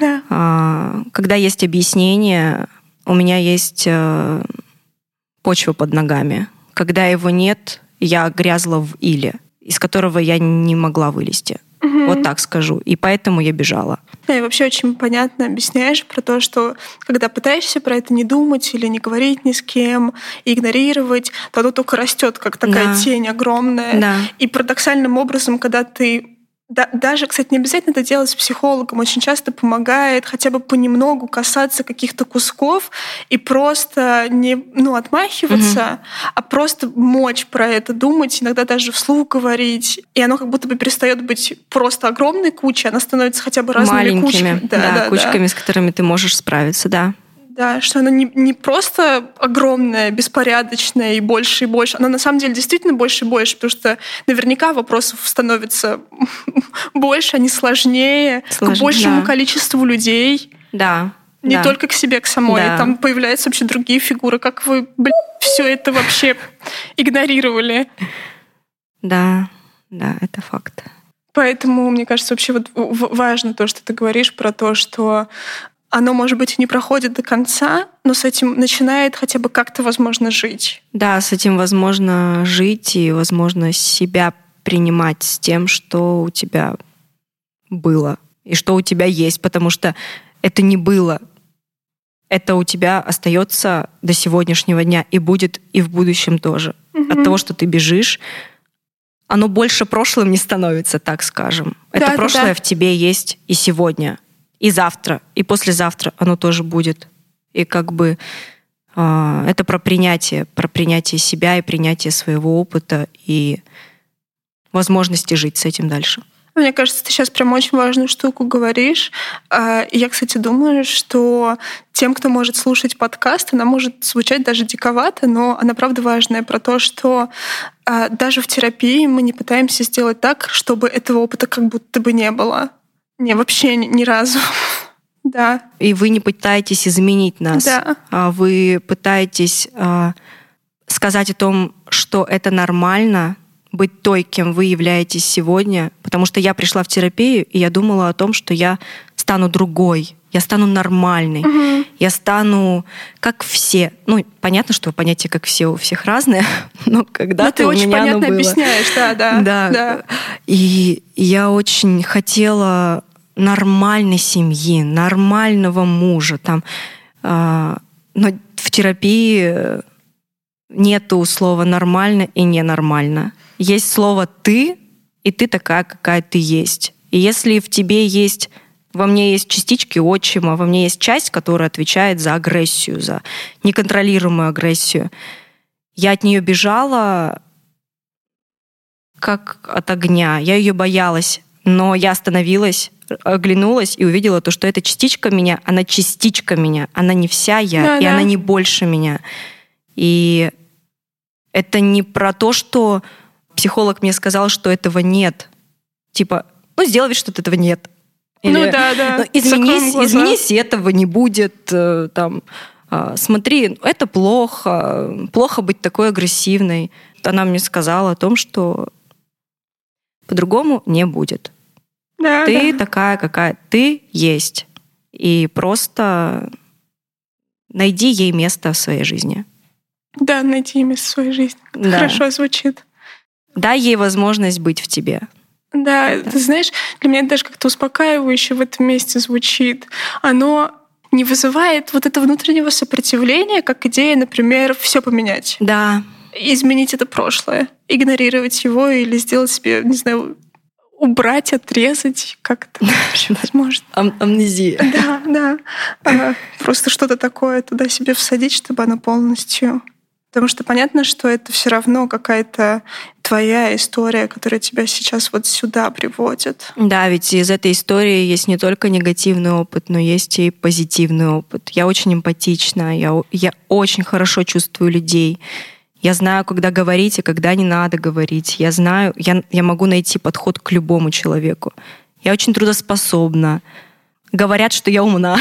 Да. А, когда есть объяснение, у меня есть э, почва под ногами. Когда его нет, я грязла в иле, из которого я не могла вылезти. Угу. Вот так скажу. И поэтому я бежала. Да, и вообще очень понятно объясняешь про то, что когда пытаешься про это не думать или не говорить ни с кем, игнорировать, то оно только растет, как такая да. тень огромная. Да. И парадоксальным образом, когда ты да, даже, кстати, не обязательно это делать с психологом. Очень часто помогает хотя бы понемногу касаться каких-то кусков и просто не ну, отмахиваться, угу. а просто мочь про это думать, иногда даже вслух говорить. И оно как будто бы перестает быть просто огромной кучей, она становится хотя бы разными Маленькими, кучками. Да, да, да, кучками, да. с которыми ты можешь справиться, да. Да, что она не, не просто огромная, беспорядочная и больше и больше. Она на самом деле действительно больше и больше, потому что наверняка вопросов становится больше, они сложнее, Сложно, к большему да. количеству людей. Да. Не да. только к себе, к самой. Да. Там появляются вообще другие фигуры. Как вы, блин, все это вообще игнорировали? Да, да, это факт. Поэтому, мне кажется, вообще вот важно то, что ты говоришь про то, что оно, может быть, не проходит до конца, но с этим начинает хотя бы как-то, возможно, жить. Да, с этим возможно жить и, возможно, себя принимать с тем, что у тебя было и что у тебя есть, потому что это не было. Это у тебя остается до сегодняшнего дня и будет и в будущем тоже. Угу. От того, что ты бежишь, оно больше прошлым не становится, так скажем. Да, это прошлое да. в тебе есть и сегодня и завтра, и послезавтра оно тоже будет. И как бы э, это про принятие, про принятие себя и принятие своего опыта и возможности жить с этим дальше. Мне кажется, ты сейчас прям очень важную штуку говоришь. А, я, кстати, думаю, что тем, кто может слушать подкаст, она может звучать даже диковато, но она правда важная про то, что а, даже в терапии мы не пытаемся сделать так, чтобы этого опыта как будто бы не было. Не, вообще ни, разу. да. И вы не пытаетесь изменить нас. Да. А вы пытаетесь а, сказать о том, что это нормально, быть той, кем вы являетесь сегодня. Потому что я пришла в терапию, и я думала о том, что я стану другой, я стану нормальной, угу. я стану как все. Ну, понятно, что понятие как все у всех разное, но когда-то у меня очень понятно оно было. объясняешь, да, да, да. Да. И я очень хотела нормальной семьи, нормального мужа. Там, э, но в терапии нету слова нормально и ненормально. Есть слово ты, и ты такая, какая ты есть. И если в тебе есть во мне есть частички отчима, во мне есть часть, которая отвечает за агрессию, за неконтролируемую агрессию. Я от нее бежала как от огня. Я ее боялась, но я остановилась, оглянулась и увидела то, что эта частичка меня, она частичка меня, она не вся я, да, и да. она не больше меня. И это не про то, что психолог мне сказал, что этого нет. Типа, ну, сделай вид, что этого нет. Или, ну да, да. «Ну, изменись, изменись, этого не будет. Э, там, а, смотри, это плохо, плохо быть такой агрессивной. Она мне сказала о том, что по-другому не будет. Да, ты да. такая, какая ты есть. И просто найди ей место в своей жизни. Да, найти ей место в своей жизни. Да. Хорошо звучит. Дай ей возможность быть в тебе. Да, да, ты знаешь, для меня это даже как-то успокаивающе в этом месте звучит. Оно не вызывает вот этого внутреннего сопротивления, как идея, например, все поменять. Да. Изменить это прошлое, игнорировать его или сделать себе, не знаю, убрать, отрезать, как это возможно. Ам амнезия. Да, да. Просто что-то такое туда себе всадить, чтобы оно полностью Потому что понятно, что это все равно какая-то твоя история, которая тебя сейчас вот сюда приводит. Да, ведь из этой истории есть не только негативный опыт, но есть и позитивный опыт. Я очень эмпатична, я, я очень хорошо чувствую людей. Я знаю, когда говорить и когда не надо говорить. Я знаю, я, я могу найти подход к любому человеку. Я очень трудоспособна. Говорят, что я умна.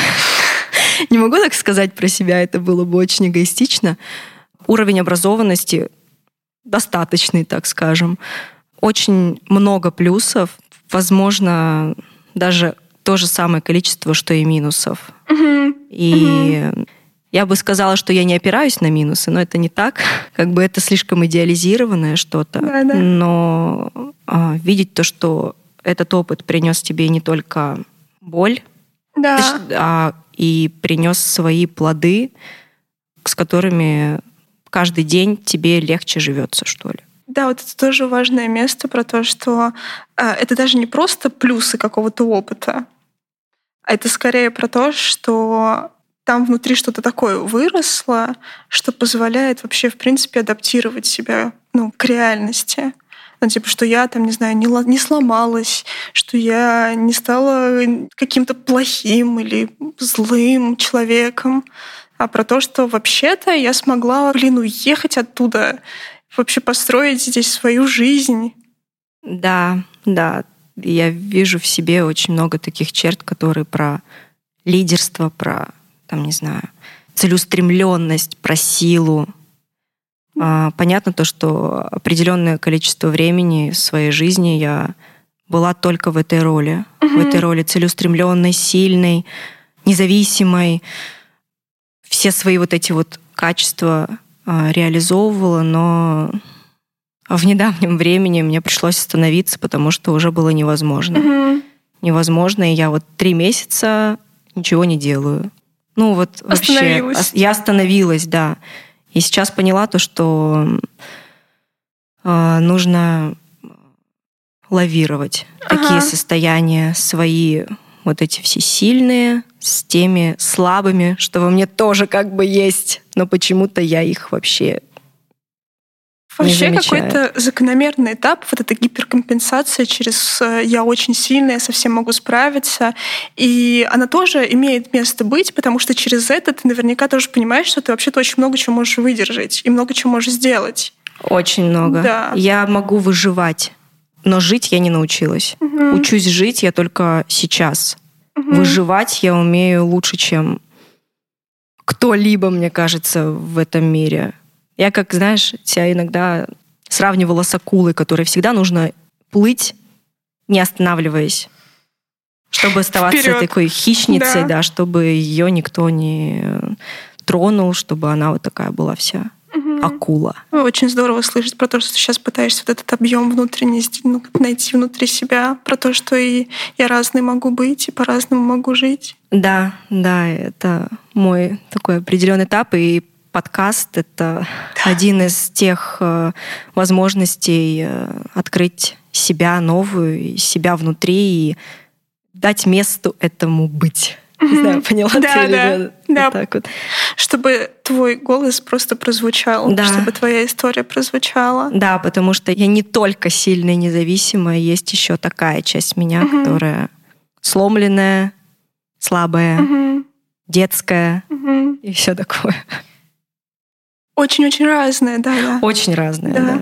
Не могу так сказать про себя, это было бы очень эгоистично уровень образованности достаточный, так скажем. Очень много плюсов, возможно, даже то же самое количество, что и минусов. И угу. Я бы сказала, что я не опираюсь на минусы, но это не так. Как бы это слишком идеализированное что-то. Да, да. Но а, видеть то, что этот опыт принес тебе не только боль, да. а и принес свои плоды, с которыми каждый день тебе легче живется, что ли. Да, вот это тоже важное место про то, что э, это даже не просто плюсы какого-то опыта, а это скорее про то, что там внутри что-то такое выросло, что позволяет вообще, в принципе, адаптировать себя ну, к реальности. Ну, типа, что я там, не знаю, не, не сломалась, что я не стала каким-то плохим или злым человеком, а про то, что вообще-то я смогла, блин, уехать оттуда, вообще построить здесь свою жизнь. Да, да. Я вижу в себе очень много таких черт, которые про лидерство, про, там, не знаю, целеустремленность, про силу. А, понятно то, что определенное количество времени в своей жизни я была только в этой роли, mm-hmm. в этой роли целеустремленной, сильной, независимой, все свои вот эти вот качества а, реализовывала, но в недавнем времени мне пришлось остановиться, потому что уже было невозможно. Угу. Невозможно, и я вот три месяца ничего не делаю. Ну вот вообще я остановилась, да. И сейчас поняла то, что э, нужно лавировать ага. такие состояния свои вот эти все сильные с теми слабыми, что во мне тоже как бы есть, но почему-то я их вообще Вообще какой-то закономерный этап, вот эта гиперкомпенсация через э, «я очень сильная, я совсем могу справиться», и она тоже имеет место быть, потому что через это ты наверняка тоже понимаешь, что ты вообще-то очень много чего можешь выдержать и много чего можешь сделать. Очень много. Да. Я могу выживать но жить я не научилась. Угу. Учусь жить я только сейчас. Угу. Выживать я умею лучше, чем кто-либо, мне кажется, в этом мире. Я, как, знаешь, себя иногда сравнивала с акулой, которой всегда нужно плыть, не останавливаясь, чтобы оставаться Вперед. такой хищницей, да. да, чтобы ее никто не тронул, чтобы она вот такая была вся акула. Очень здорово слышать про то, что ты сейчас пытаешься вот этот объем внутренний ну, найти внутри себя, про то, что и я разный могу быть, и по-разному могу жить. Да, да, это мой такой определенный этап, и подкаст — это один из тех э, возможностей э, открыть себя новую, себя внутри и дать месту этому быть. Не знаю, поняла да, ты или да, да. Вот так вот. Чтобы твой голос просто прозвучал, Да. чтобы твоя история прозвучала. Да, потому что я не только сильная и независимая, есть еще такая часть меня, Мгм. которая сломленная, слабая, Мгм, детская мгм. и все такое. Очень-очень разное, да, да. Очень разное, Да. да.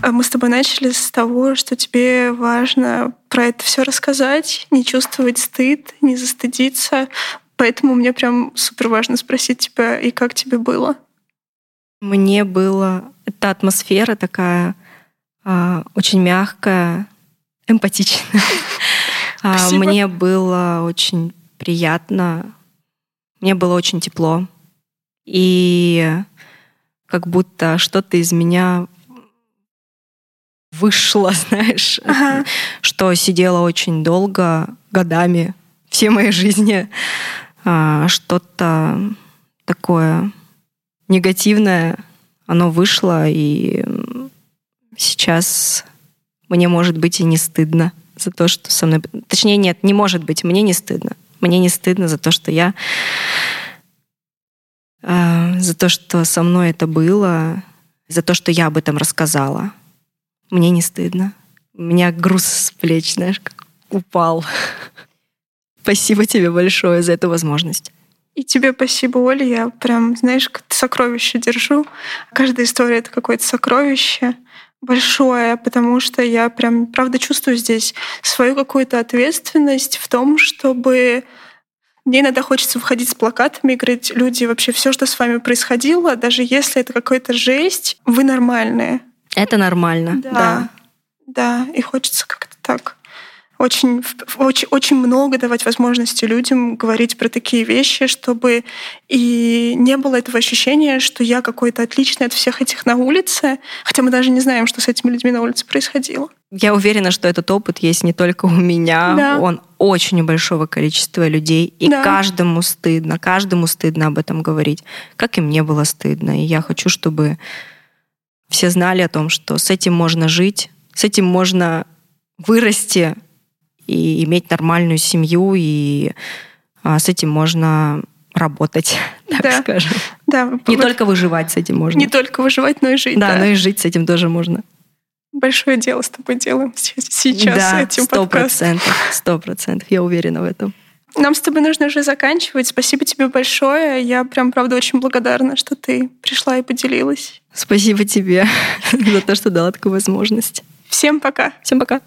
А Мы с тобой начали с того, что тебе важно про это все рассказать, не чувствовать стыд, не застыдиться. Поэтому мне прям супер важно спросить тебя, и как тебе было? Мне было... Эта атмосфера такая а, очень мягкая, эмпатичная. А, Спасибо. Мне было очень приятно, мне было очень тепло. И как будто что-то из меня вышло, знаешь, Ага. что сидела очень долго, годами, все моей жизни, а, что-то такое негативное, оно вышло, и сейчас мне, может быть, и не стыдно за то, что со мной... Точнее, нет, не может быть, мне не стыдно. Мне не стыдно за то, что я... а, за то, что со мной это было, за то, что я об этом рассказала. Мне не стыдно. У меня груз с плеч, знаешь, как упал. Спасибо тебе большое за эту возможность. И тебе спасибо, Оля. Я прям, знаешь, как сокровище держу. Каждая история — это какое-то сокровище большое, потому что я прям, правда, чувствую здесь свою какую-то ответственность в том, чтобы мне иногда хочется выходить с плакатами и говорить, люди, вообще все, что с вами происходило, даже если это какая-то жесть, вы нормальные. Это нормально. Да. Да, и хочется как-то так очень, очень, очень много давать возможности людям говорить про такие вещи, чтобы и не было этого ощущения, что я какой-то отличный от всех этих на улице, хотя мы даже не знаем, что с этими людьми на улице происходило. Я уверена, что этот опыт есть не только у меня, Да. он очень у большого количества людей, и Да. каждому стыдно, каждому стыдно об этом говорить, как и мне было стыдно. И я хочу, чтобы все знали о том, что с этим можно жить, с этим можно вырасти и иметь нормальную семью, и а, с этим можно работать, так Да. скажем. Да, Не вот только выживать с этим можно. не только выживать, но и жить. да, да. но и жить с этим тоже можно. Большое дело с тобой делаем с- сейчас да, этим сто процентов, сто процентов, я уверена в этом. Нам с тобой нужно уже заканчивать. Спасибо тебе большое. Я прям, правда, очень благодарна, что ты пришла и поделилась. Спасибо тебе за то, что дала такую возможность. Всем пока. Всем пока.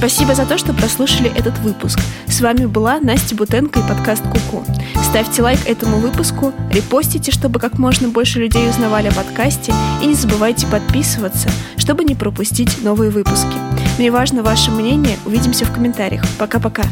Спасибо за то, что прослушали этот выпуск. С вами была Настя Бутенко и подкаст Куку. Ставьте лайк этому выпуску, репостите, чтобы как можно больше людей узнавали о подкасте, и не забывайте подписываться, чтобы не пропустить новые выпуски. Мне важно ваше мнение. Увидимся в комментариях. Пока-пока.